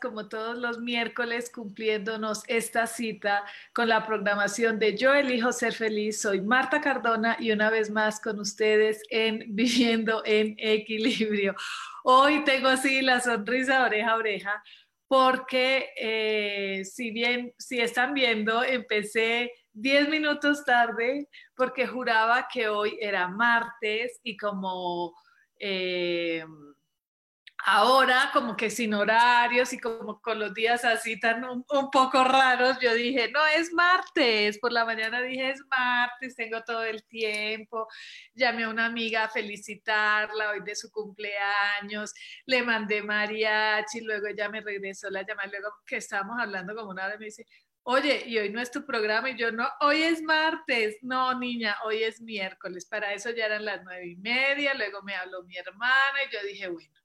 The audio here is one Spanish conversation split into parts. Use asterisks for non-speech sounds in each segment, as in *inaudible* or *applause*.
Como todos los miércoles, cumpliéndonos esta cita con la programación de Yo elijo ser feliz. Soy Marta Cardona y una vez más con ustedes en *laughs* Viviendo en Equilibrio. Hoy tengo así la sonrisa oreja a oreja porque eh, si bien, si están viendo, empecé 10 minutos tarde porque juraba que hoy era martes y como... Eh, ahora como que sin horarios y como con los días así tan un, poco raros, yo dije, no, es martes, por la mañana dije, es martes, tengo todo el tiempo, llamé a una amiga a felicitarla hoy de su cumpleaños, le mandé mariachi, luego ella me regresó la llamada, luego que estábamos hablando como una hora, me dice, Oye, y hoy no es tu programa y yo no, hoy es martes, no niña, hoy es miércoles, para eso ya eran las nueve y media, luego me habló mi hermana y yo dije, bueno,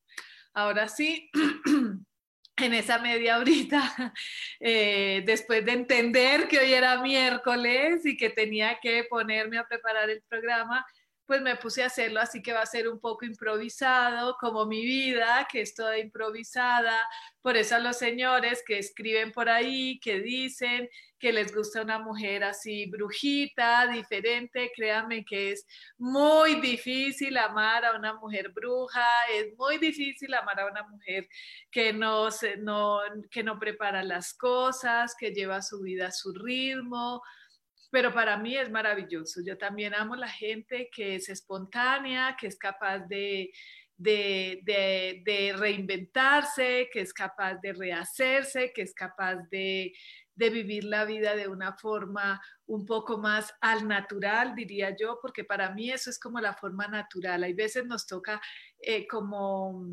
Ahora sí, *clears throat* en esa media horita, *laughs* eh, después de entender que hoy era miércoles y que tenía que ponerme a preparar el programa, pues me puse a hacerlo, así que va a ser un poco improvisado, como mi vida, que es toda improvisada. Por eso a los señores que escriben por ahí, que dicen que les gusta una mujer así brujita, diferente, créanme que es muy difícil amar a una mujer bruja, es muy difícil amar a una mujer que no, no, que no prepara las cosas, que lleva su vida a su ritmo pero para mí es maravilloso. Yo también amo la gente que es espontánea, que es capaz de, de, reinventarse, que es capaz de rehacerse, que es capaz de, vivir la vida de una forma un poco más al natural, diría yo, porque para mí eso es como la forma natural. Hay veces nos toca eh, como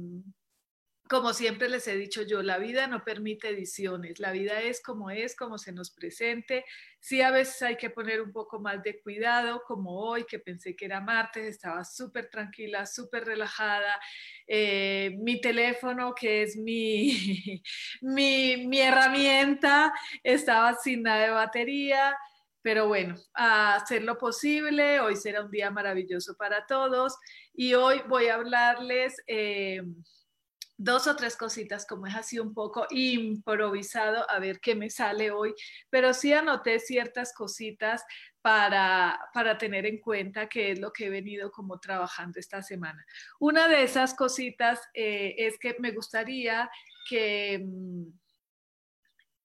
como siempre les he dicho yo, la vida no permite ediciones, la vida es como es, como se nos presente. Sí, a veces hay que poner un poco más de cuidado, como hoy que pensé que era martes, estaba súper tranquila, súper relajada. Eh, mi teléfono, que es mi, *laughs* mi, mi herramienta, estaba sin nada de batería. Pero bueno, a hacer lo posible, hoy será un día maravilloso para todos y hoy voy a hablarles... Eh, dos o tres cositas, como es así un poco improvisado, a ver qué me sale hoy, pero sí anoté ciertas cositas para, para tener en cuenta qué es lo que he venido como trabajando esta semana. Una de esas cositas eh, es que me gustaría que... Mm,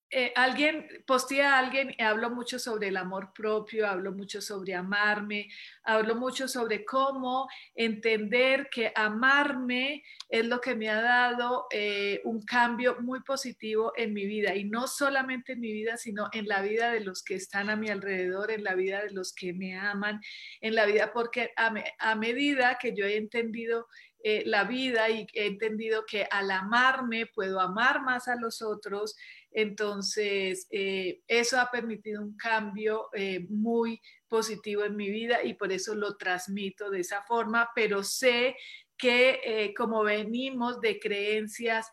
eh, alguien, posteé a alguien, hablo mucho sobre el amor propio, hablo mucho sobre amarme, hablo mucho sobre cómo entender que amarme es lo que me ha dado eh, un cambio muy positivo en mi vida. Y no solamente en mi vida, sino en la vida de los que están a mi alrededor, en la vida de los que me aman, en la vida, porque a, medida que yo he entendido eh, la vida y he entendido que al amarme puedo amar más a los otros, entonces, eh, eso ha permitido un cambio eh, muy positivo en mi vida y por eso lo transmito de esa forma, pero sé que eh, como venimos de creencias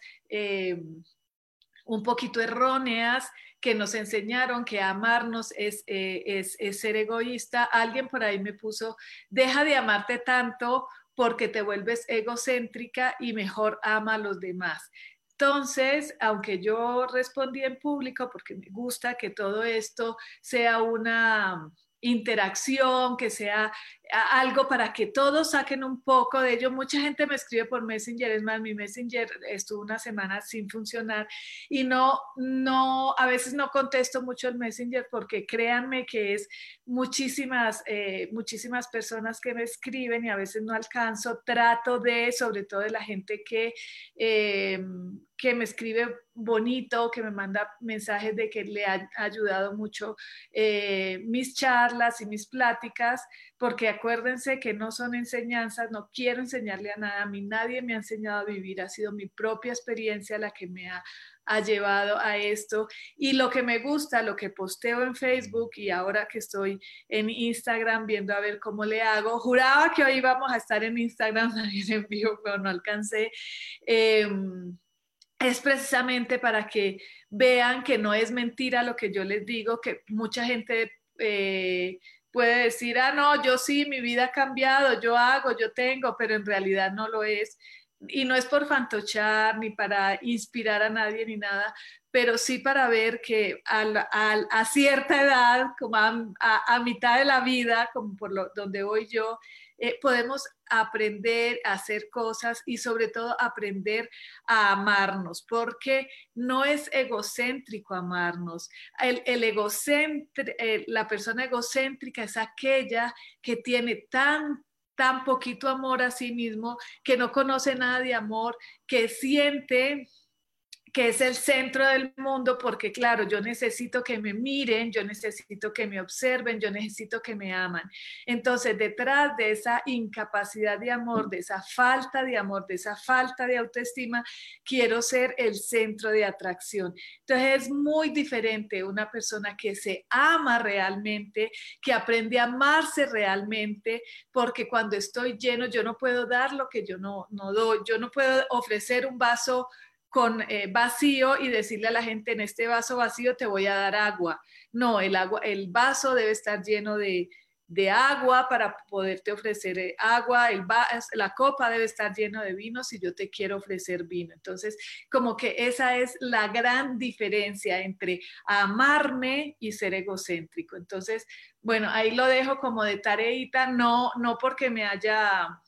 un poquito erróneas, que nos enseñaron que amarnos es, es, es, ser egoísta. Alguien por ahí me puso, deja de amarte tanto porque te vuelves egocéntrica y mejor ama a los demás. Entonces, aunque yo respondí en público porque me gusta que todo esto sea una, interacción, que sea algo para que todos saquen un poco de ello. Mucha gente me escribe por Messenger, es más, mi Messenger estuvo una semana sin funcionar y no, no, a veces no contesto mucho el Messenger porque créanme que es muchísimas, eh, muchísimas personas que me escriben y a veces no alcanzo. Trato de, sobre todo de la gente que... Eh, que me escribe bonito, que me manda mensajes de que le ha ayudado mucho eh, mis charlas y mis pláticas, porque acuérdense que no son enseñanzas, no quiero enseñarle a nada, a mí nadie me ha enseñado a vivir, ha sido mi propia experiencia la que me ha, ha llevado a esto. Y lo que me gusta, lo que posteo en Facebook y ahora que estoy en Instagram viendo a ver cómo le hago, juraba que hoy íbamos a estar en Instagram *laughs* también en pero no alcancé. Eh, es precisamente para que vean que no es mentira lo que yo les digo, que mucha gente eh, puede decir, ah, no, yo sí, mi vida ha cambiado, yo hago, yo tengo, pero en realidad no lo es. Y no es por fantochar ni para inspirar a nadie ni nada, pero sí para ver que a, cierta edad, como a, mitad de la vida, como por donde voy yo, eh, podemos aprender a hacer cosas y sobre todo aprender a amarnos, porque no es egocéntrico amarnos. El, el eh, la persona egocéntrica es aquella que tiene tan tan poquito amor a sí mismo, que no conoce nada de amor, que siente que es el centro del mundo, porque claro, yo necesito que me miren, yo necesito que me observen, yo necesito que me aman. Entonces, detrás de esa incapacidad de amor, de esa falta de amor, de esa falta de autoestima, quiero ser el centro de atracción. Entonces, es muy diferente una persona que se ama realmente, que aprende a amarse realmente, porque cuando estoy lleno, yo no puedo dar lo que yo no, no doy, yo no puedo ofrecer un vaso con eh, vacío y decirle a la gente en este vaso vacío te voy a dar agua. No, el, agua, el vaso debe estar lleno de, agua para poderte ofrecer eh, agua, el la copa debe estar lleno de vino si yo te quiero ofrecer vino. Entonces, como que esa es la gran diferencia entre amarme y ser egocéntrico. Entonces, bueno, ahí lo dejo como de tareita, no, no porque me haya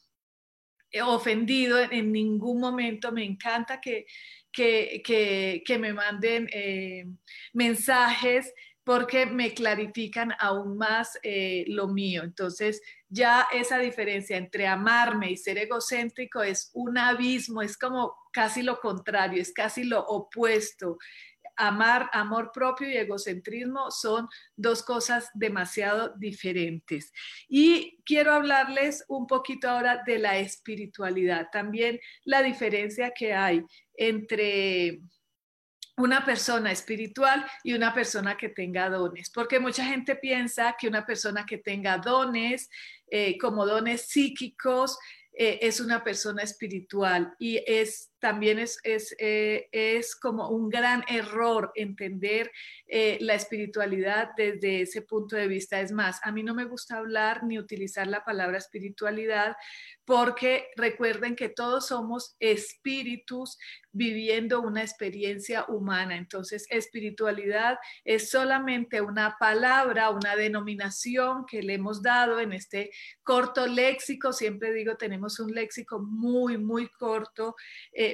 ofendido en, ningún momento, me encanta que, que, me manden eh, mensajes porque me clarifican aún más eh, lo mío. Entonces, ya esa diferencia entre amarme y ser egocéntrico es un abismo, es como casi lo contrario, es casi lo opuesto amar, amor propio y egocentrismo son dos cosas demasiado diferentes. Y quiero hablarles un poquito ahora de la espiritualidad, también la diferencia que hay entre una persona espiritual y una persona que tenga dones, porque mucha gente piensa que una persona que tenga dones, eh, como dones psíquicos, eh, es una persona espiritual y es también es, es, eh, es como un gran error entender eh, la espiritualidad desde ese punto de vista. Es más, a mí no me gusta hablar ni utilizar la palabra espiritualidad porque recuerden que todos somos espíritus viviendo una experiencia humana. Entonces, espiritualidad es solamente una palabra, una denominación que le hemos dado en este corto léxico. Siempre digo, tenemos un léxico muy, muy corto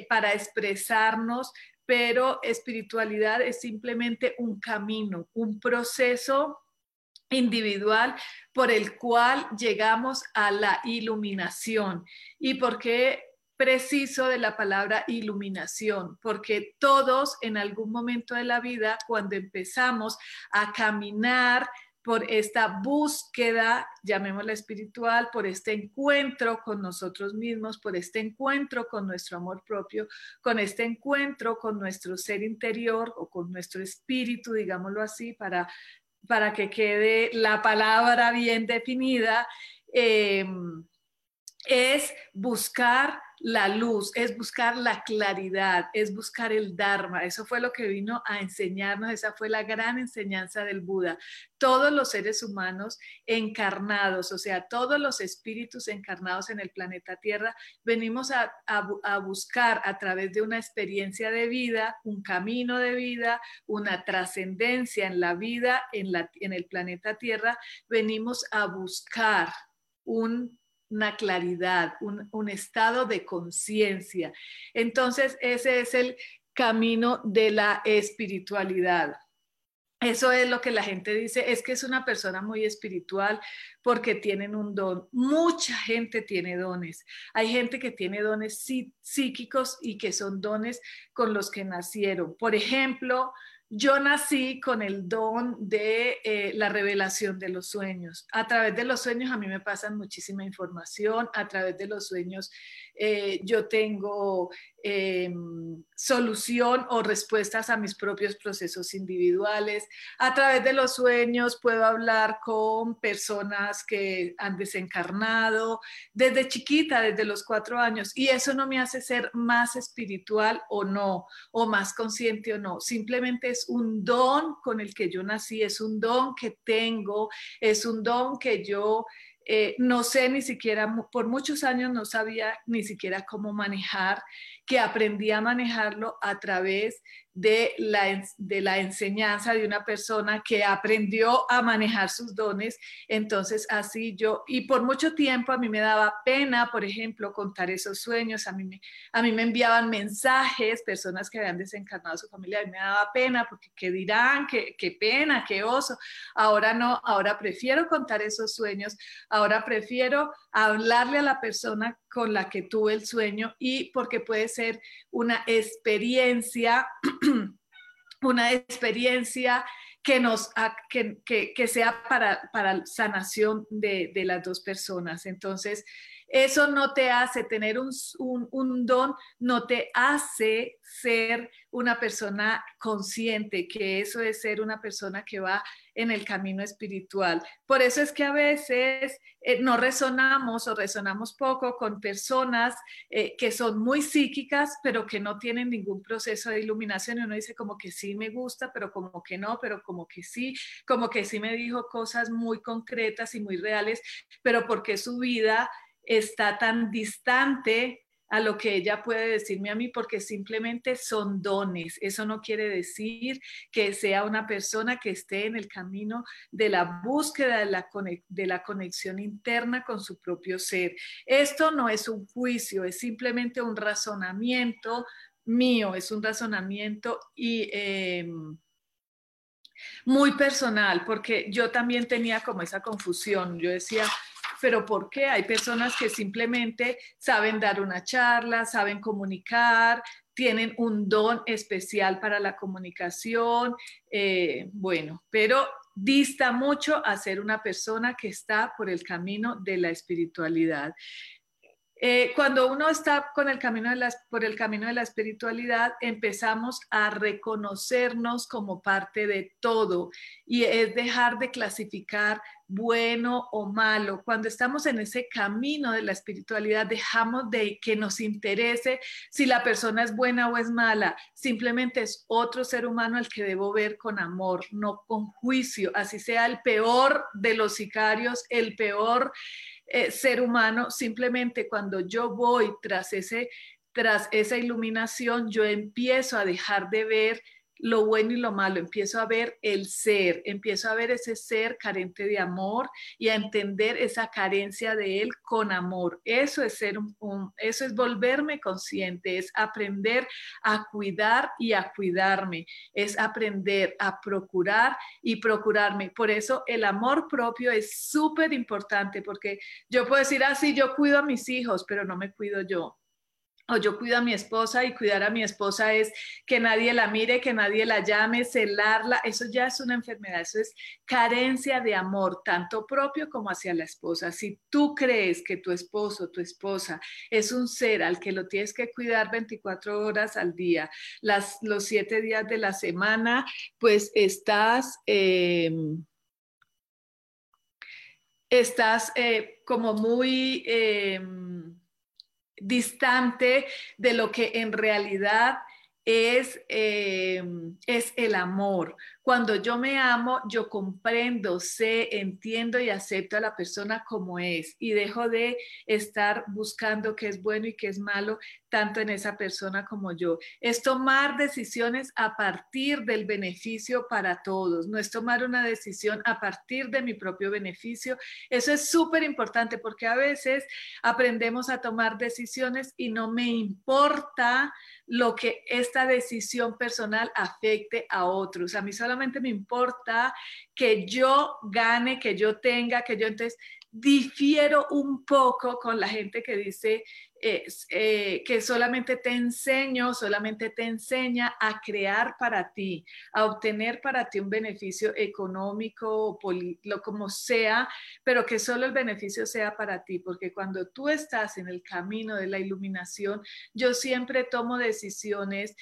para expresarnos, pero espiritualidad es simplemente un camino, un proceso individual por el cual llegamos a la iluminación. ¿Y por qué preciso de la palabra iluminación? Porque todos en algún momento de la vida, cuando empezamos a caminar por esta búsqueda, llamémosla espiritual, por este encuentro con nosotros mismos, por este encuentro con nuestro amor propio, con este encuentro con nuestro ser interior o con nuestro espíritu, digámoslo así, para para que quede la palabra bien definida, em, es buscar la luz, es buscar la claridad, es buscar el Dharma. Eso fue lo que vino a enseñarnos, esa fue la gran enseñanza del Buda. Todos los seres humanos encarnados, o sea, todos los espíritus encarnados en el planeta Tierra, venimos a, buscar a través de una experiencia de vida, un camino de vida, una trascendencia en la vida, en, la, en el planeta Tierra, venimos a buscar un una claridad, un, estado de conciencia. Entonces, ese es el camino de la espiritualidad. Eso es lo que la gente dice, es que es una persona muy espiritual porque tienen un don. Mucha gente tiene dones. Hay gente que tiene dones psíquicos y que son dones con los que nacieron. Por ejemplo, yo nací con el don de eh, la revelación de los sueños. A través de los sueños a mí me pasan muchísima información, a través de los sueños eh, yo tengo em, solución o respuestas a mis propios procesos individuales. A través de los sueños puedo hablar con personas que han desencarnado desde chiquita, desde los cuatro años, y eso no me hace ser más espiritual o no, o más consciente o no. Simplemente es un don con el que yo nací, es un don que tengo, es un don que yo eh, no sé ni siquiera, por muchos años no sabía ni siquiera cómo manejar, que aprendí a manejarlo a través de la, de la enseñanza de una persona que aprendió a manejar sus dones. Entonces, así yo, y por mucho tiempo a mí me daba pena, por ejemplo, contar esos sueños. A mí me, a mí me enviaban mensajes, personas que habían desencarnado a su familia, y me daba pena porque qué dirán, qué, qué pena, qué oso. Ahora no, ahora prefiero contar esos sueños, ahora prefiero hablarle a la persona con la que tuve el sueño y porque puede ser una experiencia, *clears throat* una experiencia que, nos, que, que, sea para, para sanación de, de, las dos personas. Entonces, eso no te hace tener un, don, no te hace ser una persona consciente, que eso es ser una persona que va en el camino espiritual. Por eso es que a veces eh, no resonamos o resonamos poco con personas eh, que son muy psíquicas, pero que no tienen ningún proceso de iluminación. Y uno dice como que sí me gusta, pero como que no, pero como que sí, como que sí me dijo cosas muy concretas y muy reales, pero porque su vida está tan distante a lo que ella puede decirme a mí porque simplemente son dones. Eso no quiere decir que sea una persona que esté en el camino de la búsqueda de la, de la conexión interna con su propio ser. Esto no es un juicio, es simplemente un razonamiento mío, es un razonamiento y... Em, muy personal, porque yo también tenía como esa confusión. Yo decía, pero ¿por qué? Hay personas que simplemente saben dar una charla, saben comunicar, tienen un don especial para la comunicación, eh, bueno, pero dista mucho a ser una persona que está por el camino de la espiritualidad. Eh, cuando uno está con el camino de por el camino de la espiritualidad, empezamos a reconocernos como parte de todo y es dejar de clasificar bueno o malo. Cuando estamos en ese camino de la espiritualidad, dejamos de que nos interese si la persona es buena o es mala. Simplemente es otro ser humano al que debo ver con amor, no con juicio, así sea el peor de los sicarios, el peor eh, ser humano, simplemente cuando yo voy tras, ese, tras esa iluminación, yo empiezo a dejar de ver lo bueno y lo malo, empiezo a ver el ser, empiezo a ver ese ser carente de amor y a entender esa carencia de él con amor. Eso es ser un, eso es volverme consciente, es aprender a cuidar y a cuidarme, es aprender a procurar y procurarme. Por eso el amor propio es súper importante porque yo puedo decir así, ah, yo cuido a mis hijos, pero no me cuido yo o yo cuido a mi esposa y cuidar a mi esposa es que nadie la mire, que nadie la llame, celarla, eso ya es una enfermedad, eso es carencia de amor, tanto propio como hacia la esposa. Si tú crees que tu esposo, tu esposa es un ser al que lo tienes que cuidar 24 horas al día, las, los siete días de la semana, pues estás... Em, estás eh, como muy... Em, distante de lo que en realidad es, eh, es el amor. Cuando yo me amo, yo comprendo, sé, entiendo y acepto a la persona como es y dejo de estar buscando qué es bueno y qué es malo, tanto en esa persona como yo. Es tomar decisiones a partir del beneficio para todos, no es tomar una decisión a partir de mi propio beneficio. Eso es súper importante porque a veces aprendemos a tomar decisiones y no me importa lo que esta decisión personal afecte a otros. A mí solamente me importa que yo gane, que yo tenga, que yo entonces difiero un poco con la gente que dice eh, que solamente te enseño, solamente te enseña a crear para ti, a obtener para ti un beneficio económico, lo como sea, pero que solo el beneficio sea para ti, porque cuando tú estás en el camino de la iluminación, yo siempre tomo decisiones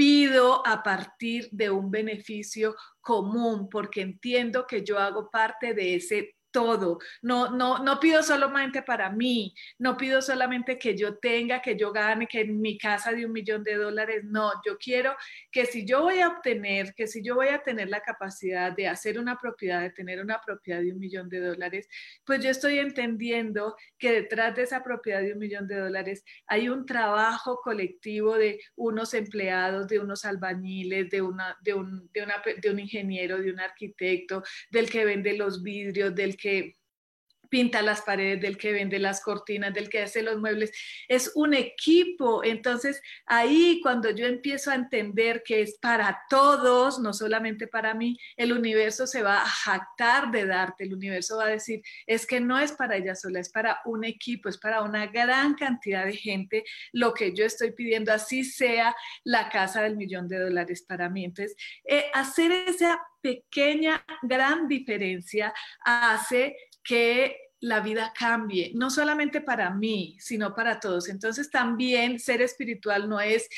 pido a partir de un beneficio común, porque entiendo que yo hago parte de ese todo. No, no, no pido solamente para mí, no pido solamente que yo tenga, que yo gane, que en mi casa de un millón de dólares. No, yo quiero que si yo voy a obtener, que si yo voy a tener la capacidad de hacer una propiedad, de tener una propiedad de un millón de dólares, pues yo estoy entendiendo que detrás de esa propiedad de un millón de dólares hay un trabajo colectivo de unos empleados, de unos albañiles, de, una, de, un, de, una, de un ingeniero, de un arquitecto, del que vende los vidrios, del que pinta las paredes, del que vende las cortinas, del que hace los muebles. Es un equipo. Entonces, ahí cuando yo empiezo a entender que es para todos, no solamente para mí, el universo se va a jactar de darte. El universo va a decir, es que no es para ella sola, es para un equipo, es para una gran cantidad de gente lo que yo estoy pidiendo, así sea la casa del millón de dólares para mí. Entonces, eh, hacer esa pequeña, gran diferencia hace que la vida cambie, no solamente para mí, sino para todos. Entonces también ser espiritual no es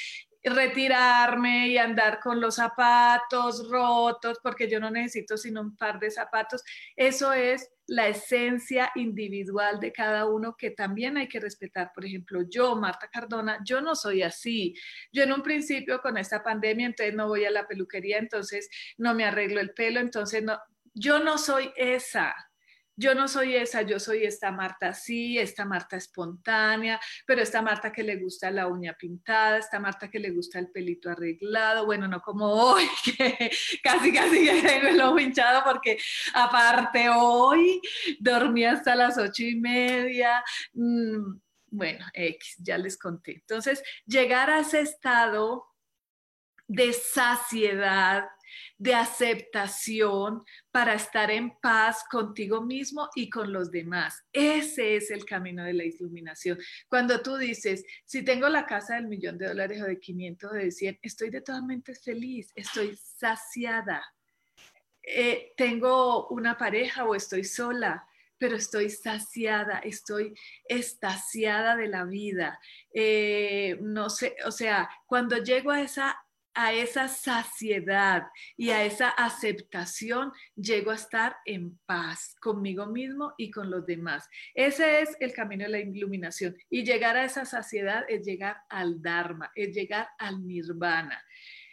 retirarme y andar con los zapatos rotos porque yo no necesito sino un par de zapatos. Eso es la esencia individual de cada uno que también hay que respetar. Por ejemplo, yo, Marta Cardona, yo no soy así. Yo en un principio con esta pandemia, entonces no voy a la peluquería, entonces no me arreglo el pelo, entonces no, yo no soy esa yo no soy esa, yo soy esta Marta así, esta Marta espontánea, pero esta Marta que le gusta la uña pintada, esta Marta que le gusta el pelito arreglado, bueno, no como hoy, *laughs* que casi casi que tengo el hinchado porque aparte hoy dormí hasta las ocho y media. Mm, bueno, X, ya les conté. Entonces, llegar a ese estado de saciedad, de aceptación para estar en paz contigo mismo y con los demás. Ese es el camino de la iluminación. Cuando tú dices, si tengo la casa del millón de dólares o de 500 o de 100, estoy de feliz, estoy saciada. Eh, tengo una pareja o estoy sola, pero estoy saciada, estoy estaciada de la vida. Eh, no sé, o sea, cuando llego a esa a esa saciedad y a esa aceptación, llego a estar en paz conmigo mismo y con los demás. Ese es el camino de la iluminación. Y llegar a esa saciedad es llegar al Dharma, es llegar al Nirvana,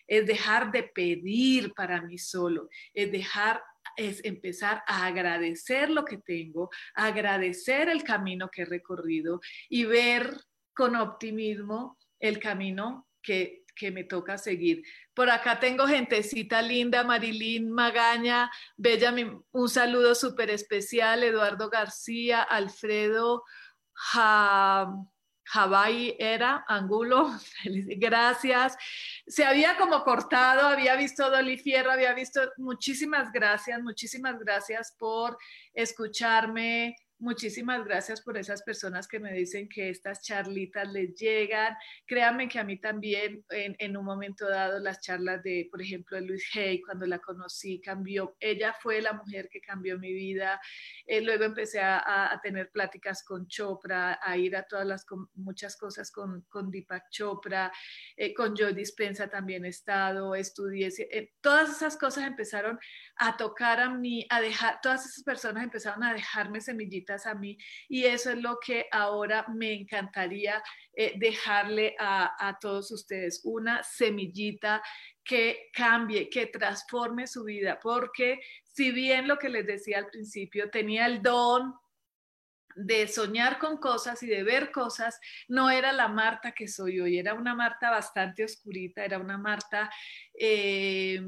es dejar de pedir para mí solo, es dejar es empezar a agradecer lo que tengo, agradecer el camino que he recorrido y ver con optimismo el camino que que me toca seguir. Por acá tengo gentecita linda, Marilyn Magaña, Bella, un saludo súper especial, Eduardo García, Alfredo Javai era, Angulo, *laughs* gracias. Se había como cortado, había visto Dolly Fierro, había visto, muchísimas gracias, muchísimas gracias por escucharme, Muchísimas gracias por esas personas que me dicen que estas charlitas les llegan. Créanme que a mí también en, un momento dado las charlas de, por ejemplo, de Luis Hay, cuando la conocí, cambió. Ella fue la mujer que cambió mi vida. Eh, luego empecé a, tener pláticas con Chopra, a ir a todas las, muchas cosas con, con Deepak Chopra, eh, con Joe Dispensa también he estado, estudié. Eh, todas esas cosas empezaron a tocar a mí, a dejar, todas esas personas empezaron a dejarme semillitas a mí y eso es lo que ahora me encantaría eh, dejarle a, a todos ustedes, una semillita que cambie, que transforme su vida, porque si bien lo que les decía al principio, tenía el don de soñar con cosas y de ver cosas, no era la Marta que soy hoy, era una Marta bastante oscurita, era una Marta eh,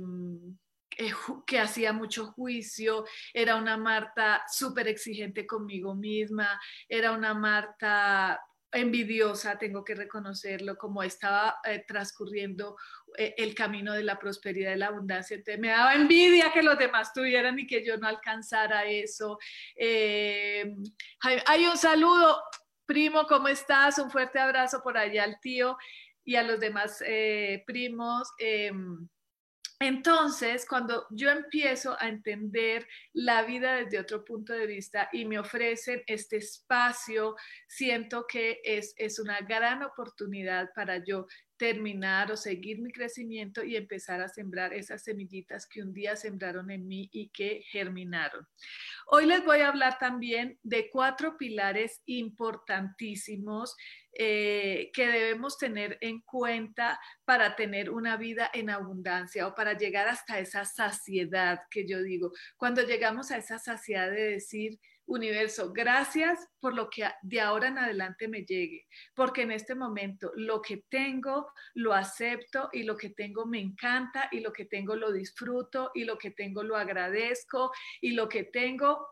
eh, que hacía mucho juicio, era una Marta súper exigente conmigo misma, era una Marta envidiosa, tengo que reconocerlo, como estaba eh, transcurriendo eh, el camino de la prosperidad y la abundancia. Entonces me daba envidia que los demás tuvieran y que yo no alcanzara eso. Eh, hay, un saludo, primo, ¿cómo estás? Un fuerte abrazo por allá al tío y a los demás primos. Entonces, cuando yo empiezo a entender la vida desde otro punto de vista y me ofrecen este espacio, siento que es, es una gran oportunidad para yo terminar o seguir mi crecimiento y empezar a sembrar esas semillitas que un día sembraron en mí y que germinaron. Hoy les voy a hablar también de cuatro pilares importantísimos eh, que debemos tener en cuenta para tener una vida en abundancia o para llegar hasta esa saciedad que yo digo. Cuando llegamos a esa saciedad de decir, universo, gracias por lo que de ahora en adelante me llegue, porque en este momento lo que tengo lo acepto y lo que tengo me encanta y lo que tengo lo disfruto y lo que tengo lo agradezco y lo que tengo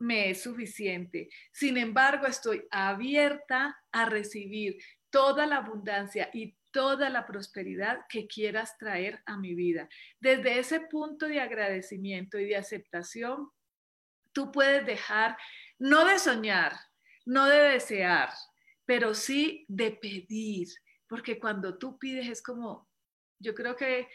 me es suficiente. Sin embargo, estoy abierta a recibir toda la abundancia y toda la prosperidad que quieras traer a mi vida. Desde ese punto de agradecimiento y de aceptación, tú puedes dejar, no de soñar, no de desear, pero sí de pedir, porque cuando tú pides es como, yo creo que,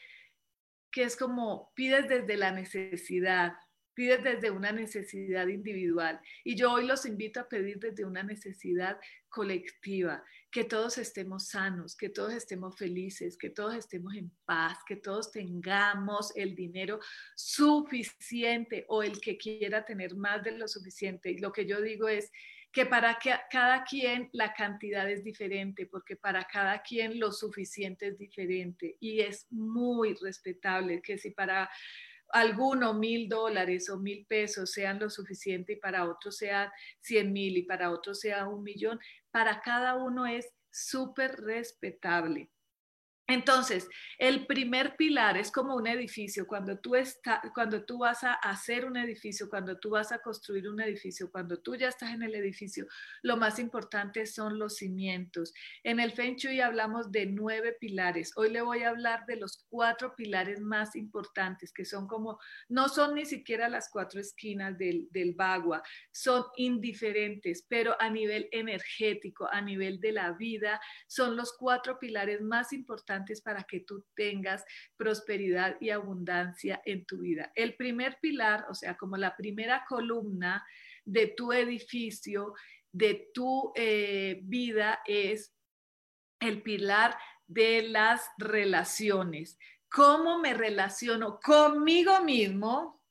que es como pides desde la necesidad, pides desde una necesidad individual. Y yo hoy los invito a pedir desde una necesidad colectiva, que todos estemos sanos, que todos estemos felices, que todos estemos en paz, que todos tengamos el dinero suficiente o el que quiera tener más de lo suficiente. Y lo que yo digo es que para cada quien la cantidad es diferente, porque para cada quien lo suficiente es diferente y es muy respetable que si para alguno mil dólares o mil pesos sean lo suficiente y para otros sean cien mil y para otros sea un millón, para cada uno es súper respetable. Entonces, el primer pilar es como un edificio. Cuando tú, está, cuando tú vas a hacer un edificio, cuando tú vas a construir un edificio, cuando tú ya estás en el edificio, lo más importante son los cimientos. En el Feng Shui hablamos de nueve pilares. Hoy le voy a hablar de los cuatro pilares más importantes, que son como, no son ni siquiera las cuatro esquinas del, del bagua, son indiferentes, pero a nivel energético, a nivel de la vida, son los cuatro pilares más importantes para que tú tengas prosperidad y abundancia en tu vida. El primer pilar, o sea, como la primera columna de tu edificio, de tu eh, vida, es el pilar de las relaciones. ¿Cómo me relaciono conmigo mismo?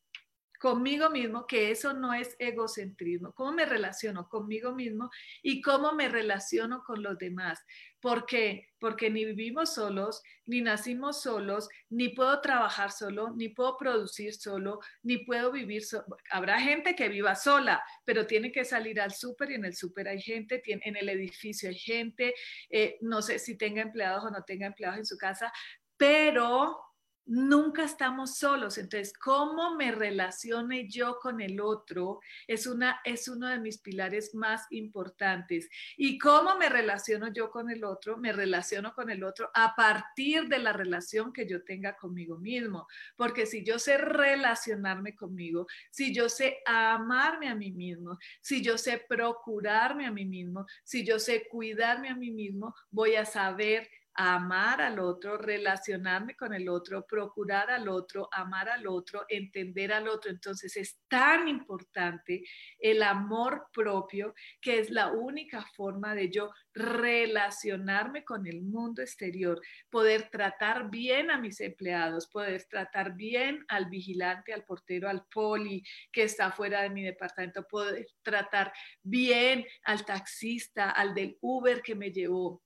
Conmigo mismo, que eso no es egocentrismo, cómo me relaciono conmigo mismo y cómo me relaciono con los demás. ¿Por qué? Porque ni vivimos solos, ni nacimos solos, ni puedo trabajar solo, ni puedo producir solo, ni puedo vivir solo. Habrá gente que viva sola, pero tiene que salir al súper y en el súper hay gente, en el edificio hay gente, eh, no sé si tenga empleados o no tenga empleados en su casa, pero nunca estamos solos. Entonces, cómo me relacione yo con el otro es, una, es uno de mis pilares más importantes. Y cómo me relaciono yo con el otro, me relaciono con el otro a partir de la relación que yo tenga conmigo mismo. Porque si yo sé relacionarme conmigo, si yo sé amarme a mí mismo, si yo sé procurarme a mí mismo, si yo sé cuidarme a mí mismo, voy a saber amar al otro, relacionarme con el otro, procurar al otro, amar al otro, entender al otro. Entonces es tan importante el amor propio que es la única forma de yo relacionarme con el mundo exterior, poder tratar bien a mis empleados, poder tratar bien al vigilante, al portero, al poli que está fuera de mi departamento, poder tratar bien al taxista, al del Uber que me llevó.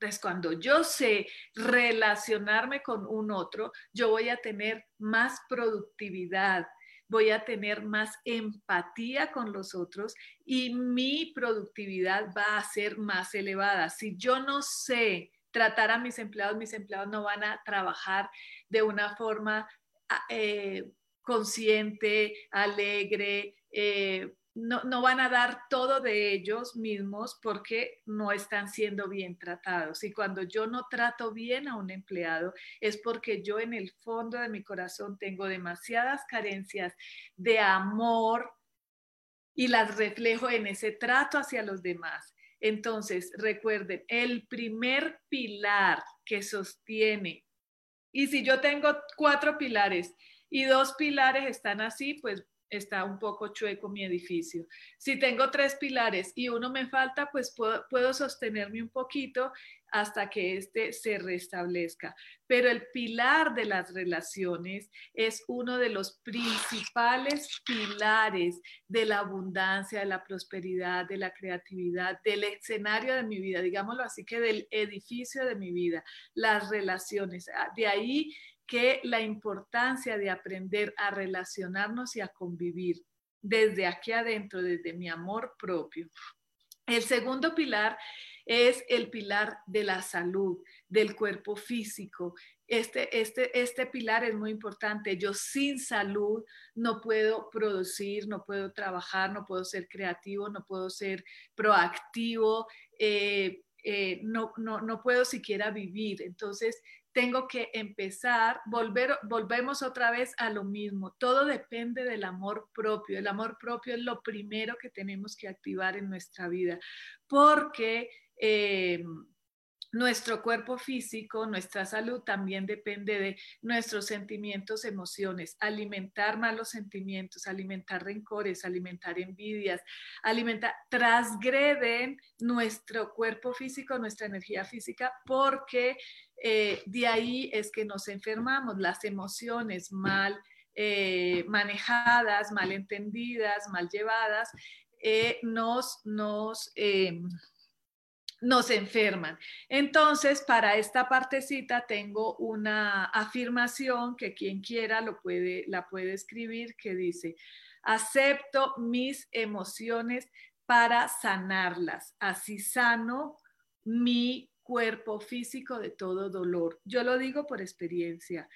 Entonces, cuando yo sé relacionarme con un otro, yo voy a tener más productividad, voy a tener más empatía con los otros y mi productividad va a ser más elevada. Si yo no sé tratar a mis empleados, mis empleados no van a trabajar de una forma ah, eh, consciente, alegre, eh, no, van a dar todo de ellos mismos porque no están siendo bien tratados. Y cuando yo no trato bien a un empleado es porque yo en el fondo de mi corazón tengo demasiadas carencias de amor y las reflejo en ese trato hacia los demás. Entonces, recuerden, el primer pilar que sostiene, y si yo tengo cuatro pilares y dos pilares están así, pues está un poco chueco mi edificio. Si tengo tres pilares y uno me falta, pues puedo, sostenerme un poquito hasta que este se restablezca. Pero el pilar de las relaciones es uno de los principales pilares de la abundancia, de la prosperidad, de la creatividad, del escenario de mi vida, digámoslo así que del edificio de mi vida, las relaciones. Ah, de ahí que la importancia de aprender a relacionarnos y a convivir desde aquí adentro, desde mi amor propio. El segundo pilar es el pilar de la salud, del cuerpo físico. Este, este, este pilar es muy importante. Yo sin salud no puedo producir, no puedo trabajar, no puedo ser creativo, no puedo ser proactivo, eh, eh, no, no, no puedo siquiera vivir. Entonces, tengo que empezar, volver, volvemos otra vez a lo mismo. Todo depende del amor propio. El amor propio es lo primero que tenemos que activar en nuestra vida, porque eh, nuestro cuerpo físico, nuestra salud también depende de nuestros sentimientos, emociones. Alimentar malos sentimientos, alimentar rencores, alimentar envidias, alimentar, transgreden nuestro cuerpo físico, nuestra energía física, porque eh, de ahí es que nos enfermamos. Las emociones mal eh, manejadas, mal entendidas, mal llevadas, eh, nos, nos nos enferman. Entonces, para esta partecita tengo una afirmación que quien quiera lo puede, la puede escribir que dice, acepto mis emociones para sanarlas, así sano mi cuerpo físico de todo dolor. Yo lo digo por experiencia.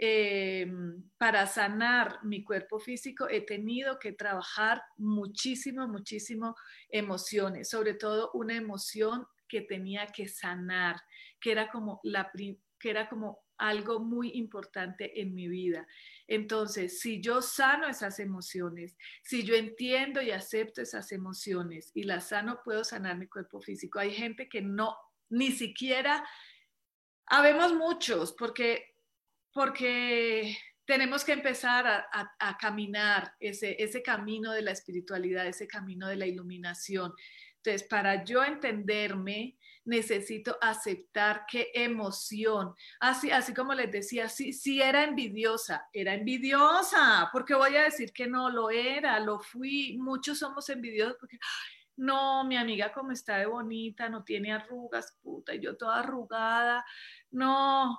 Em, para sanar mi cuerpo físico he tenido que trabajar muchísimo, muchísimo emociones, sobre todo una emoción que tenía que sanar, que era como la que era como algo muy importante en mi vida. Entonces, si yo sano esas emociones, si yo entiendo y acepto esas emociones y las sano, puedo sanar mi cuerpo físico. Hay gente que no, ni siquiera, habemos muchos, porque porque tenemos que empezar a, caminar ese, camino de la espiritualidad, ese camino de la iluminación. Entonces, para yo entenderme, necesito aceptar qué emoción. Así, así como les decía, sí, sí era envidiosa, era envidiosa, porque voy a decir que no lo era, lo fui. Muchos somos envidiosos porque, no, mi amiga como está de bonita, no tiene arrugas, puta, yo toda arrugada. No,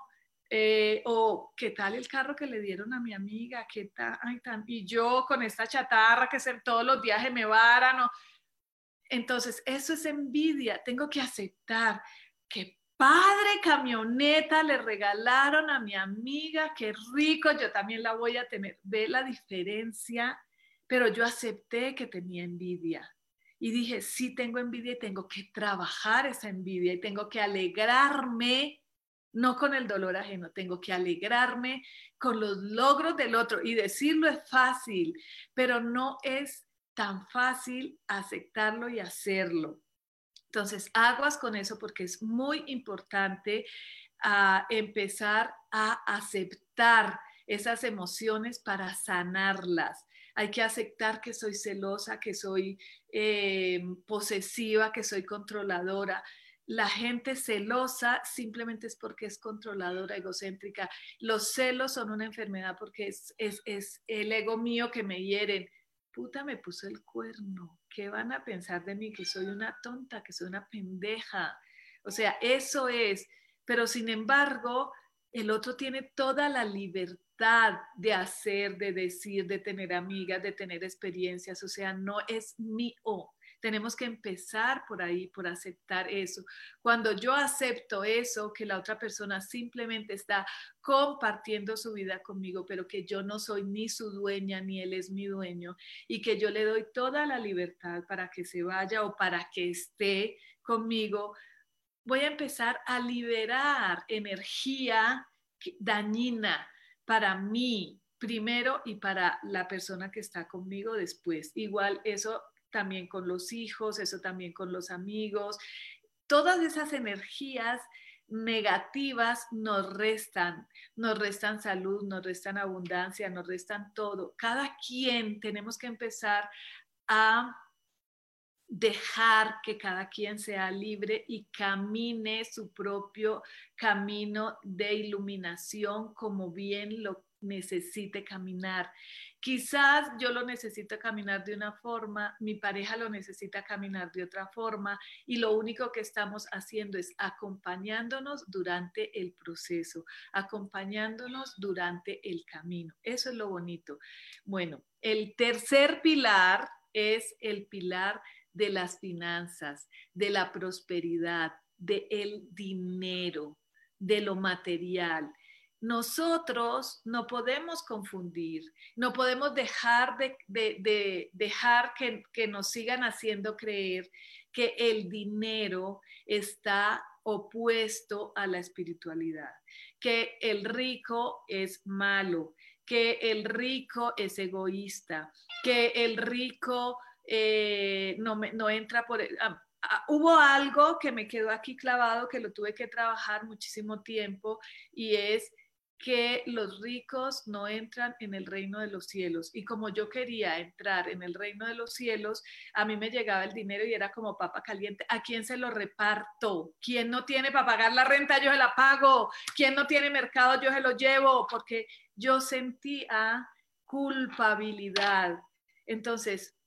eh, o qué tal el carro que le dieron a mi amiga, qué tal, y yo con esta chatarra que se, todos los viajes me varan. Entonces, eso es envidia, tengo que aceptar que padre camioneta le regalaron a mi amiga, qué rico, yo también la voy a tener. Ve la diferencia, pero yo acepté que tenía envidia. Y dije, sí tengo envidia y tengo que trabajar esa envidia y tengo que alegrarme no con el dolor ajeno, tengo que alegrarme con los logros del otro y decirlo es fácil, pero no es tan fácil aceptarlo y hacerlo. Entonces, aguas con eso porque es muy importante a empezar a aceptar esas emociones para sanarlas. Hay que aceptar que soy celosa, que soy eh, posesiva, que soy controladora. La gente celosa simplemente es porque es controladora, egocéntrica. Los celos son una enfermedad porque es, es, es el ego mío que me hieren. Puta, me puso el cuerno. ¿Qué van a pensar de mí? Que soy una tonta, que soy una pendeja. O sea, eso es pero sin embargo, el otro tiene toda la libertad de hacer, de decir, de tener amigas, de tener experiencias, o sea, no es mío. Tenemos que empezar por ahí, por aceptar eso. Cuando yo acepto eso, que la otra persona simplemente está compartiendo su vida conmigo, pero que yo no soy ni su dueña, ni él es mi dueño, y que yo le doy toda la libertad para que se vaya o para que esté conmigo, voy a empezar a liberar energía dañina para mí primero y para la persona que está conmigo después. Igual eso también con los hijos, eso también con los amigos. Todas esas energías negativas nos restan, nos restan salud, nos restan abundancia, nos restan todo. Cada quien tenemos que empezar a dejar que cada quien sea libre y camine su propio camino de iluminación como bien lo necesite caminar. Quizás yo lo necesito caminar de una forma, mi pareja lo necesita caminar de otra forma y lo único que estamos haciendo es acompañándonos durante el proceso, acompañándonos durante el camino. Eso es lo bonito. Bueno, el tercer pilar es el pilar de las finanzas, de la prosperidad, del el dinero, de lo material. Nosotros no podemos confundir, no podemos dejar de, dejar que, nos sigan haciendo creer que el dinero está opuesto a la espiritualidad, que el rico es malo, que el rico es egoísta, que el rico eh, no, no entra por... Ah, ah, hubo algo que me quedó aquí clavado, que lo tuve que trabajar muchísimo tiempo, y es que los ricos no entran en el reino de los cielos. Y como yo quería entrar en el reino de los cielos, a mí me llegaba el dinero y era como papa caliente. ¿A quién se lo reparto? ¿Quién no tiene para pagar la renta? Yo se la pago. ¿Quién no tiene mercado? Yo se lo llevo. Porque yo sentía culpabilidad. Entonces,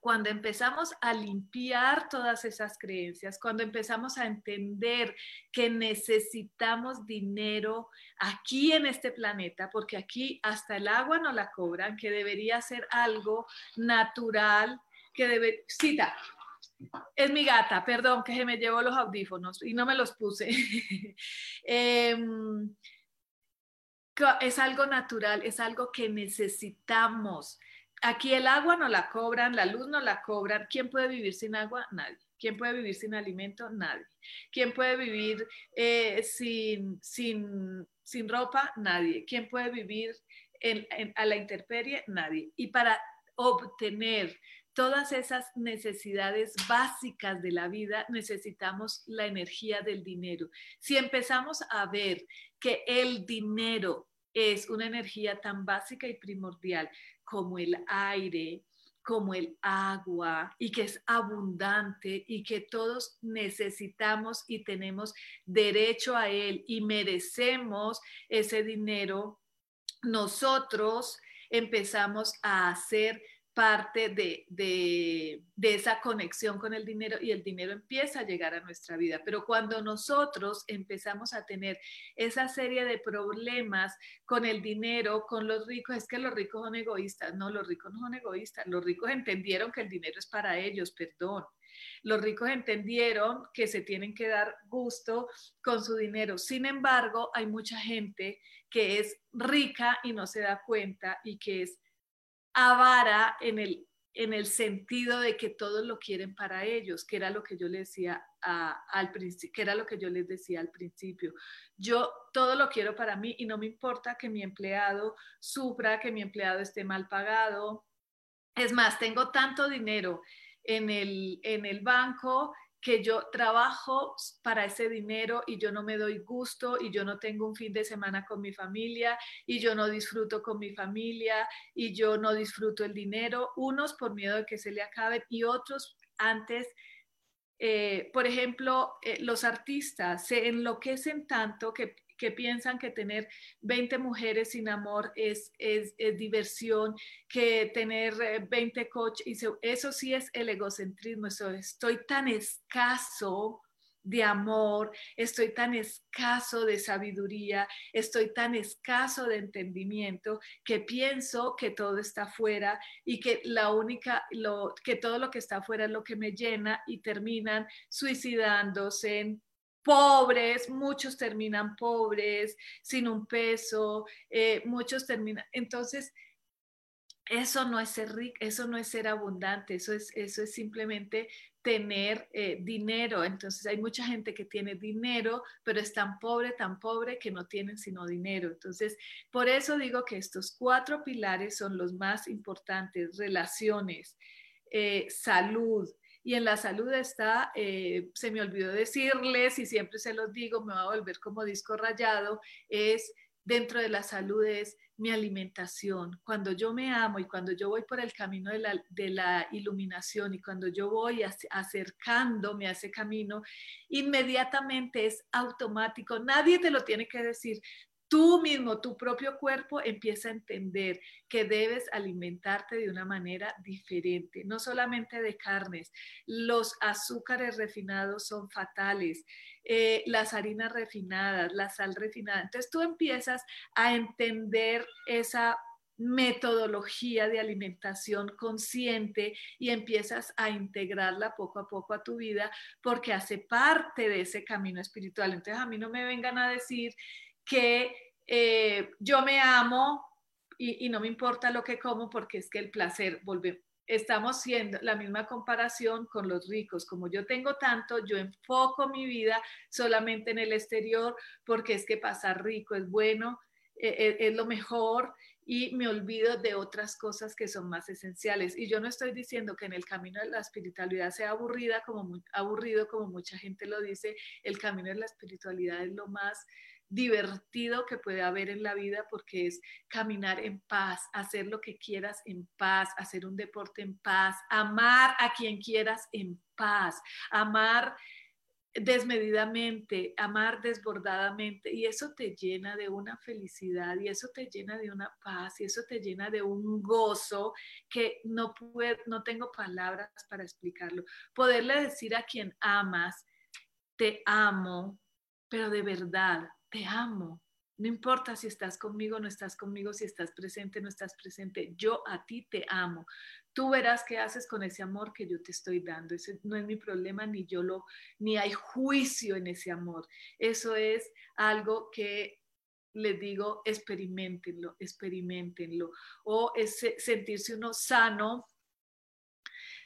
cuando empezamos a limpiar todas esas creencias, cuando empezamos a entender que necesitamos dinero aquí en este planeta, porque aquí hasta el agua no la cobran, que debería ser algo natural, que debe... Cita, es mi gata, perdón, que se me llevó los audífonos y no me los puse. *laughs* Em, es algo natural, es algo que necesitamos aquí el agua no la cobran, la luz no la cobran. ¿Quién puede vivir sin agua? Nadie. ¿Quién puede vivir sin alimento? Nadie. ¿Quién puede vivir eh, sin, sin, ropa? Nadie. ¿Quién puede vivir a la intemperie? Nadie. Y para obtener todas esas necesidades básicas de la vida, necesitamos la energía del dinero. Si empezamos a ver que el dinero es una energía tan básica y primordial como el aire, como el agua y que es abundante y que todos necesitamos y tenemos derecho a él y merecemos ese dinero, nosotros empezamos a hacer parte de, de, esa conexión con el dinero y el dinero empieza a llegar a nuestra vida. Pero cuando nosotros empezamos a tener esa serie de problemas con el dinero, con los ricos, es que los ricos son egoístas. No, los ricos no son egoístas. Los ricos entendieron que el dinero es para ellos, perdón. Los ricos entendieron que se tienen que dar gusto con su dinero. Sin embargo, hay mucha gente que es rica y no se da cuenta y que es avara en el, en el sentido de que todos lo quieren para ellos, que era lo que yo les decía al principio, que era lo que yo les decía al principio. Yo todo lo quiero para mí y no me importa que mi empleado sufra, que mi empleado esté mal pagado. Es más, tengo tanto dinero en el, en el banco que yo trabajo para ese dinero y yo no me doy gusto y yo no tengo un fin de semana con mi familia y yo no disfruto con mi familia y yo no disfruto el dinero, unos por miedo de que se le acabe y otros antes eh, por ejemplo, eh, los artistas se enloquecen tanto que, piensan que tener 20 mujeres sin amor es, es, diversión, que tener 20 eh, coches, eso sí es el egocentrismo, estoy tan escaso de amor, estoy tan escaso de sabiduría, estoy tan escaso de entendimiento que pienso que todo está afuera y que la única, lo, que todo lo que está afuera es lo que me llena y terminan suicidándose, pobres, muchos terminan pobres, sin un peso, eh, muchos terminan. Entonces, eso no es ser rico, eso no es ser abundante, eso es, eso es simplemente tener eh, dinero. Entonces hay mucha gente que tiene dinero, pero es tan pobre, tan pobre que no tienen sino dinero. Entonces, por eso digo que estos cuatro pilares son los más importantes, relaciones, eh, salud. Y en la salud está, eh, se me olvidó decirles y siempre se los digo, me va a volver como disco rayado, es dentro de la salud es mi alimentación, cuando yo me amo y cuando yo voy por el camino de la, de la iluminación y cuando yo voy acercándome a ese camino, inmediatamente es automático, nadie te lo tiene que decir, tú mismo, tu propio cuerpo empieza a entender que debes alimentarte de una manera diferente, no solamente de carnes. Los azúcares refinados son fatales, eh, las harinas refinadas, la sal refinada. Entonces tú empiezas a entender esa metodología de alimentación consciente y empiezas a integrarla poco a poco a tu vida porque hace parte de ese camino espiritual. Entonces a mí no me vengan a decir que eh, yo me amo y, no me importa lo que como porque es que el placer, vuelve, estamos siendo la misma comparación con los ricos. Como yo tengo tanto, yo enfoco mi vida solamente en el exterior porque es que pasar rico es bueno, eh, eh, es lo mejor y me olvido de otras cosas que son más esenciales. Y yo no estoy diciendo que en el camino de la espiritualidad sea aburrida, como aburrido, como mucha gente lo dice. El camino de la espiritualidad es lo más divertido que puede haber en la vida porque es caminar en paz, hacer lo que quieras en paz, hacer un deporte en paz, amar a quien quieras en paz, amar desmedidamente, amar desbordadamente y eso te llena de una felicidad y eso te llena de una paz y eso te llena de un gozo que no puedo, no tengo palabras para explicarlo. Poderle decir a quien amas, te amo, pero de verdad, te amo. No importa si estás conmigo no estás conmigo, si estás presente no estás presente, yo a ti te amo. Tú verás qué haces con ese amor que yo te estoy dando. Ese no es mi problema, ni yo lo, ni hay juicio en ese amor. Eso es algo que les digo, experimentenlo, experimentenlo. O es sentirse uno sano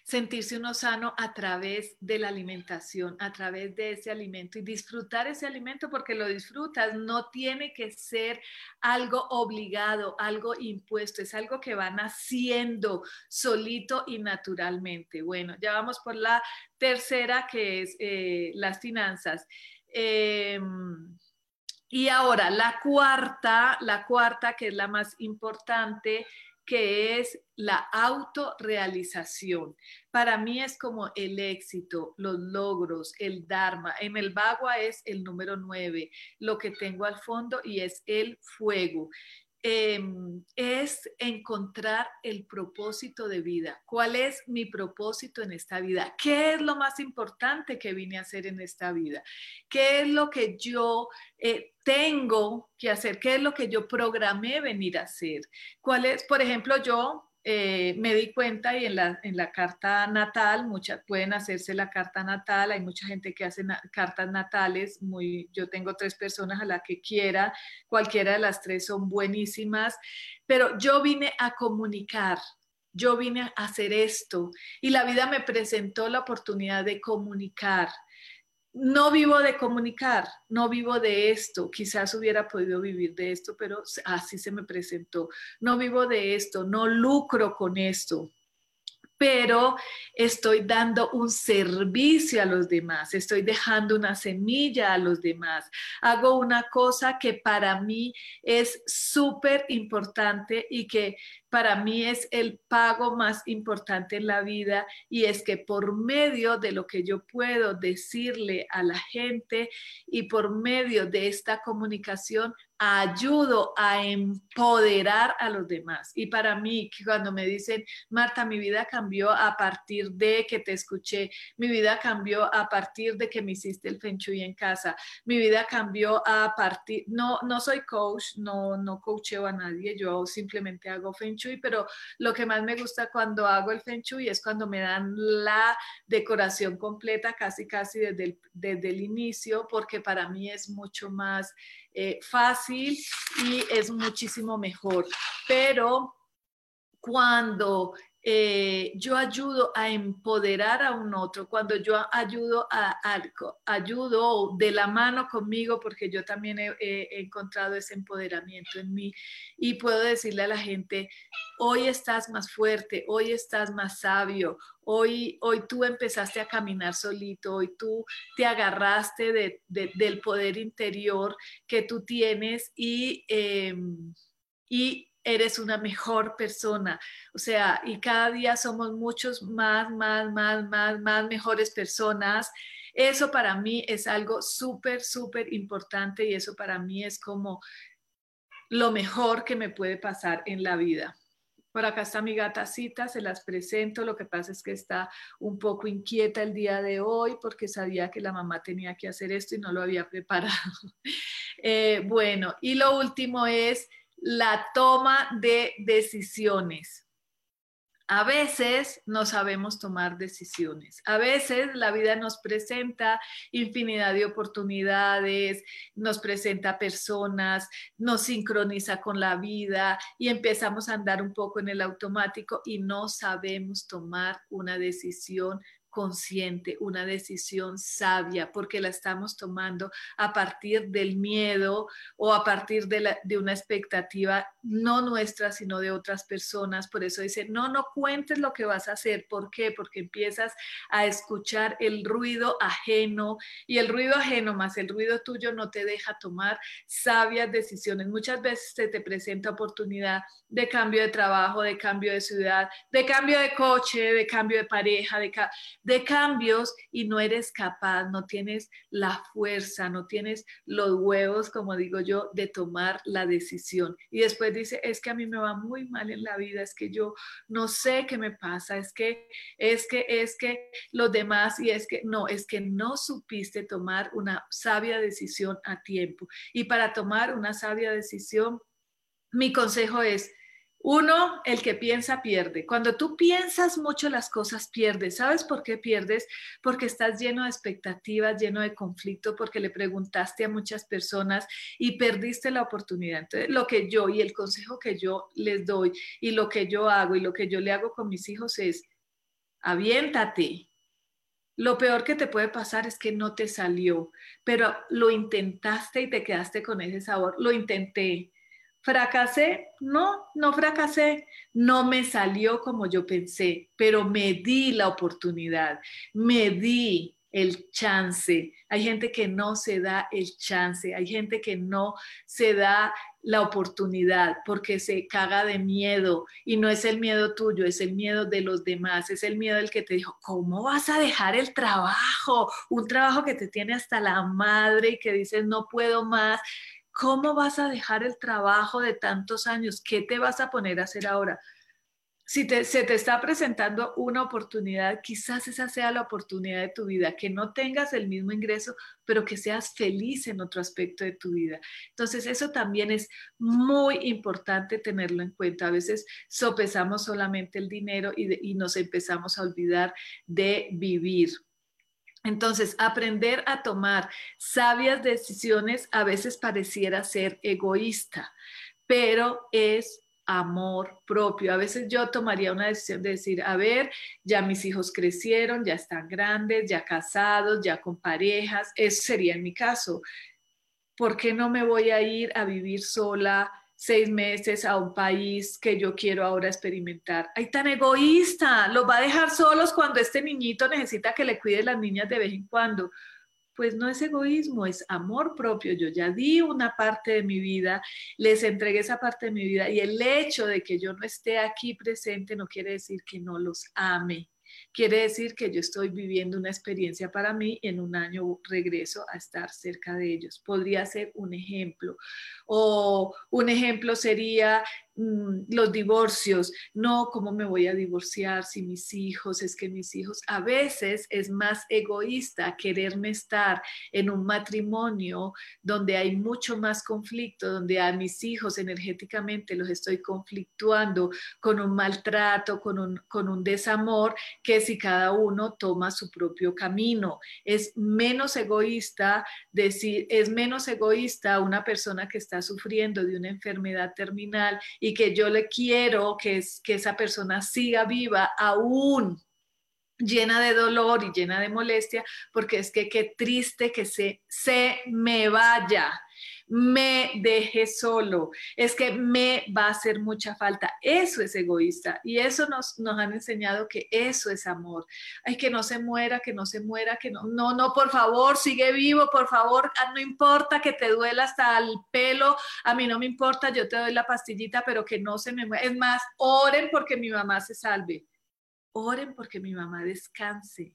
sentirse uno sano a través de la alimentación, a través de ese alimento y disfrutar ese alimento porque lo disfrutas, no tiene que ser algo obligado, algo impuesto, es algo que van haciendo solito y naturalmente. Bueno, ya vamos por la tercera que es eh, las finanzas. Em, y ahora la cuarta, la cuarta que es la más importante que es la autorrealización. Para mí es como el éxito, los logros, el Dharma. En el Bagua es el número nueve, lo que tengo al fondo y es el fuego. Em, es encontrar el propósito de vida. ¿Cuál es mi propósito en esta vida? ¿Qué es lo más importante que vine a hacer en esta vida? ¿Qué es lo que yo eh, tengo que hacer? ¿Qué es lo que yo programé venir a hacer? ¿Cuál es, por ejemplo, yo eh, me di cuenta y en la, en la carta natal, muchas pueden hacerse la carta natal, hay mucha gente que hace cartas natales, muy, yo tengo tres personas a la que quiera, cualquiera de las tres son buenísimas, pero yo vine a comunicar, yo vine a hacer esto y la vida me presentó la oportunidad de comunicar no vivo de comunicar, no vivo de esto, quizás hubiera podido vivir de esto, pero así se me presentó. No vivo de esto, no lucro con esto, pero estoy dando un servicio a los demás, estoy dejando una semilla a los demás, hago una cosa que para mí es súper importante y que para mí es el pago más importante en la vida y es que por medio de lo que yo puedo decirle a la gente y por medio de esta comunicación ayudo a empoderar a los demás. Y para mí, cuando me dicen, Marta, mi vida cambió a partir de que te escuché, mi vida cambió a partir de que me hiciste el feng shui en casa, mi vida cambió a partir, no, no soy coach, no, no coacheo a nadie, yo simplemente hago feng pero lo que más me gusta cuando hago el feng shui es cuando me dan la decoración completa, casi, casi desde el, desde el inicio, porque para mí es mucho más eh, fácil y es muchísimo mejor. Pero cuando eh, yo ayudo a empoderar a un otro, cuando yo ayudo a, algo ayudo de la mano conmigo, porque yo también he, encontrado ese empoderamiento en mí. Y puedo decirle a la gente, hoy estás más fuerte, hoy estás más sabio, hoy, hoy tú empezaste a caminar solito, hoy tú te agarraste del poder interior que tú tienes y... Em, y eres una mejor persona. O sea, y cada día somos muchos más, más, más, más, más mejores personas. Eso para mí es algo súper, súper importante y eso para mí es como lo mejor que me puede pasar en la vida. Por acá está mi gata Cita, se las presento. Lo que pasa es que está un poco inquieta el día de hoy porque sabía que la mamá tenía que hacer esto y no lo había preparado. *laughs* Eh, bueno, y lo último es la toma de decisiones. A veces no sabemos tomar decisiones. A veces la vida nos presenta infinidad de oportunidades, nos presenta personas, nos sincroniza con la vida y empezamos a andar un poco en el automático y no sabemos tomar una decisión consciente, una decisión sabia, porque la estamos tomando a partir del miedo o a partir de, de, una expectativa no nuestra, sino de otras personas. Por eso dice, no, no cuentes lo que vas a hacer. ¿Por qué? Porque empiezas a escuchar el ruido ajeno y el ruido ajeno más el ruido tuyo no te deja tomar sabias decisiones. Muchas veces se te presenta oportunidad de cambio de trabajo, de cambio de ciudad, de cambio de coche, de cambio de pareja, de de cambios y no eres capaz, no tienes la fuerza, no tienes los huevos, como digo yo, de tomar la decisión. Y después dice, es que a mí me va muy mal en la vida, es que yo no sé qué me pasa, es que, es que, es que los demás, y es que, no, es que no supiste tomar una sabia decisión a tiempo. Y para tomar una sabia decisión, mi consejo es, uno, el que piensa pierde. Cuando tú piensas mucho las cosas, pierdes. ¿Sabes por qué pierdes? Porque estás lleno de expectativas, lleno de conflicto, porque le preguntaste a muchas personas y perdiste la oportunidad. Entonces, lo que yo y el consejo que yo les doy y lo que yo hago y lo que yo le hago con mis hijos es, aviéntate. Lo peor que te puede pasar es que no te salió, pero lo intentaste y te quedaste con ese sabor. Lo intenté ¿Fracasé? No, no fracasé. No me salió como yo pensé, pero me di la oportunidad, me di el chance. Hay gente que no se da el chance, hay gente que no se da la oportunidad porque se caga de miedo y no es el miedo tuyo, es el miedo de los demás, es el miedo del que te dijo, ¿cómo vas a dejar el trabajo? Un trabajo que te tiene hasta la madre y que dices, no puedo más. ¿Cómo vas a dejar el trabajo de tantos años? ¿Qué te vas a poner a hacer ahora? Si se te está presentando una oportunidad, quizás esa sea la oportunidad de tu vida, que no tengas el mismo ingreso, pero que seas feliz en otro aspecto de tu vida. Entonces, eso también es muy importante tenerlo en cuenta. A veces sopesamos solamente el dinero y, nos empezamos a olvidar de vivir. Entonces, aprender a tomar sabias decisiones a veces pareciera ser egoísta, pero es amor propio. A veces yo tomaría una decisión de decir, a ver, ya mis hijos crecieron, ya están grandes, ya casados, ya con parejas. Eso sería en mi caso. ¿Por qué no me voy a ir a vivir sola? Seis meses a un país que yo quiero ahora experimentar. Ay, tan egoísta, los va a dejar solos cuando este niñito necesita que le cuide las niñas de vez en cuando. Pues no es egoísmo, es amor propio. Yo ya di una parte de mi vida, les entregué esa parte de mi vida y el hecho de que yo no esté aquí presente no quiere decir que no los ame Quiere decir que yo estoy viviendo una experiencia para mí, en un año regreso a estar cerca de ellos. Podría ser un ejemplo. O un ejemplo sería los divorcios, no, ¿cómo me voy a divorciar si mis hijos, es que mis hijos, a veces es más egoísta quererme estar en un matrimonio donde hay mucho más conflicto, donde a mis hijos energéticamente los estoy conflictuando con un maltrato, con un, con un desamor, que si cada uno toma su propio camino. Es menos egoísta decir, es menos egoísta una persona que está sufriendo de una enfermedad terminal y que yo le quiero que, que esa persona siga viva aún llena de dolor y llena de molestia, porque es que qué triste que se, se me vaya me deje solo, es que me va a hacer mucha falta. Eso es egoísta y eso nos, nos han enseñado que eso es amor. Ay, que no se muera, que no se muera, que no, no, no, por favor, sigue vivo, por favor, ah, no importa que te duela hasta el pelo, a mí no me importa, yo te doy la pastillita, pero que no se me muera. Es más, oren porque mi mamá se salve. Oren porque mi mamá descanse.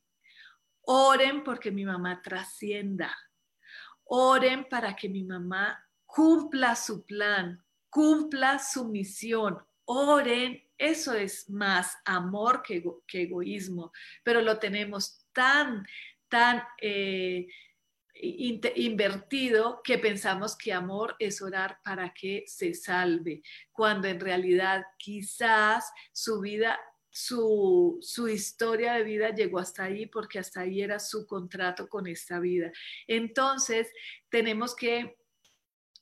Oren porque mi mamá trascienda Oren para que mi mamá cumpla su plan, cumpla su misión. Oren, eso es más amor que, egoísmo, pero lo tenemos tan, tan eh, invertido que pensamos que amor es orar para que se salve, cuando en realidad quizás su vida su, historia de vida llegó hasta ahí porque hasta ahí era su contrato con esta vida. Entonces, tenemos que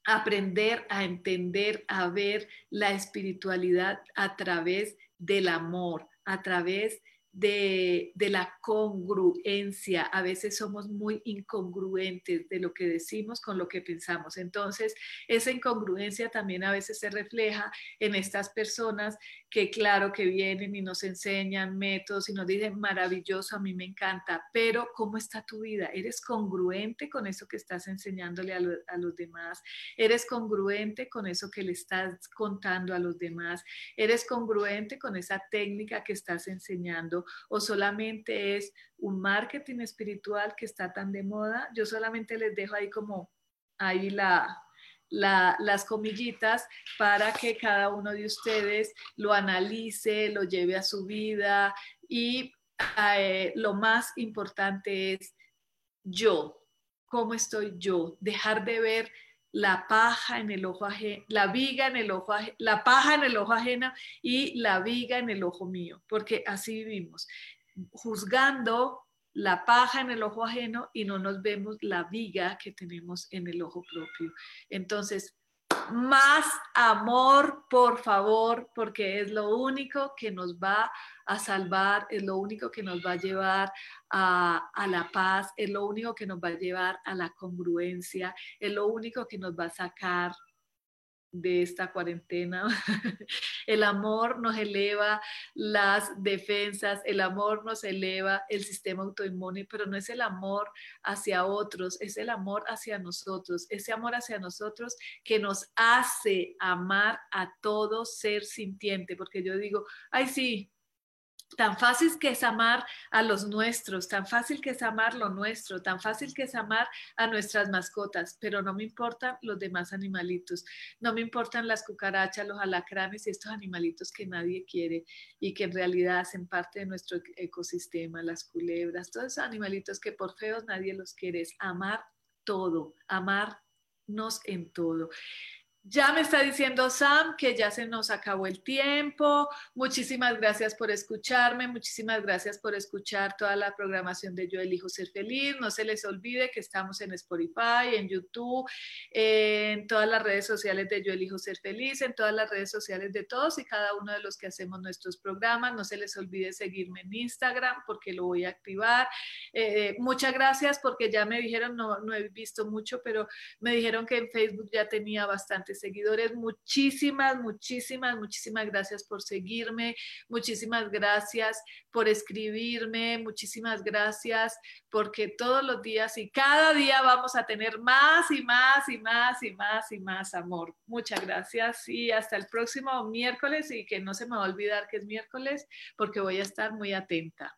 aprender a entender, a ver la espiritualidad a través del amor, a través de, la congruencia. A veces somos muy incongruentes de lo que decimos con lo que pensamos. Entonces, esa incongruencia también a veces se refleja en estas personas que claro que vienen y nos enseñan métodos y nos dicen maravilloso, a mí me encanta, pero ¿cómo está tu vida? ¿Eres congruente con eso que estás enseñándole a, a los demás? ¿Eres congruente con eso que le estás contando a los demás? ¿Eres congruente con esa técnica que estás enseñando? o solamente es un marketing espiritual que está tan de moda. Yo solamente les dejo ahí como ahí la, las comillitas para que cada uno de ustedes lo analice, lo lleve a su vida y eh, lo más importante es yo, cómo estoy yo, dejar de ver la paja en el ojo ajeno, la viga en el ojo la paja en el ojo ajeno y la viga en el ojo mío, porque así vivimos, juzgando la paja en el ojo ajeno y no nos vemos la viga que tenemos en el ojo propio. Entonces, más amor, por favor, porque es lo único que nos va a salvar, es lo único que nos va a llevar a, la paz, es lo único que nos va a llevar a la congruencia, es lo único que nos va a sacar de esta cuarentena. *laughs* El amor nos eleva las defensas, el amor nos eleva el sistema autoinmune, pero no es el amor hacia otros, es el amor hacia nosotros, ese amor hacia nosotros que nos hace amar a todo ser sintiente, porque yo digo, ay sí, Tan fácil que es amar a los nuestros, tan fácil que es amar lo nuestro, tan fácil que es amar a nuestras mascotas, pero no me importan los demás animalitos, no me importan las cucarachas, los alacranes y estos animalitos que nadie quiere y que en realidad hacen parte de nuestro ecosistema, las culebras, todos esos animalitos que por feos nadie los quiere, es amar todo, amarnos en todo. Ya me está diciendo Sam que ya se nos acabó el tiempo. Muchísimas gracias por escucharme, muchísimas gracias por escuchar toda la programación de Yo Elijo Ser Feliz. No se les olvide que estamos en Spotify, en YouTube, en todas las redes sociales de Yo Elijo Ser Feliz, en todas las redes sociales de todos y cada uno de los que hacemos nuestros programas. No se les olvide seguirme en Instagram porque lo voy a activar. Eh, muchas gracias porque ya me dijeron, no, no he visto mucho, pero me dijeron que en Facebook ya tenía bastante seguidores, muchísimas, muchísimas, muchísimas gracias por seguirme, muchísimas gracias por escribirme, muchísimas gracias porque todos los días y cada día vamos a tener más y más y más y más y más amor. Muchas gracias y hasta el próximo miércoles y que no se me va a olvidar que es miércoles porque voy a estar muy atenta.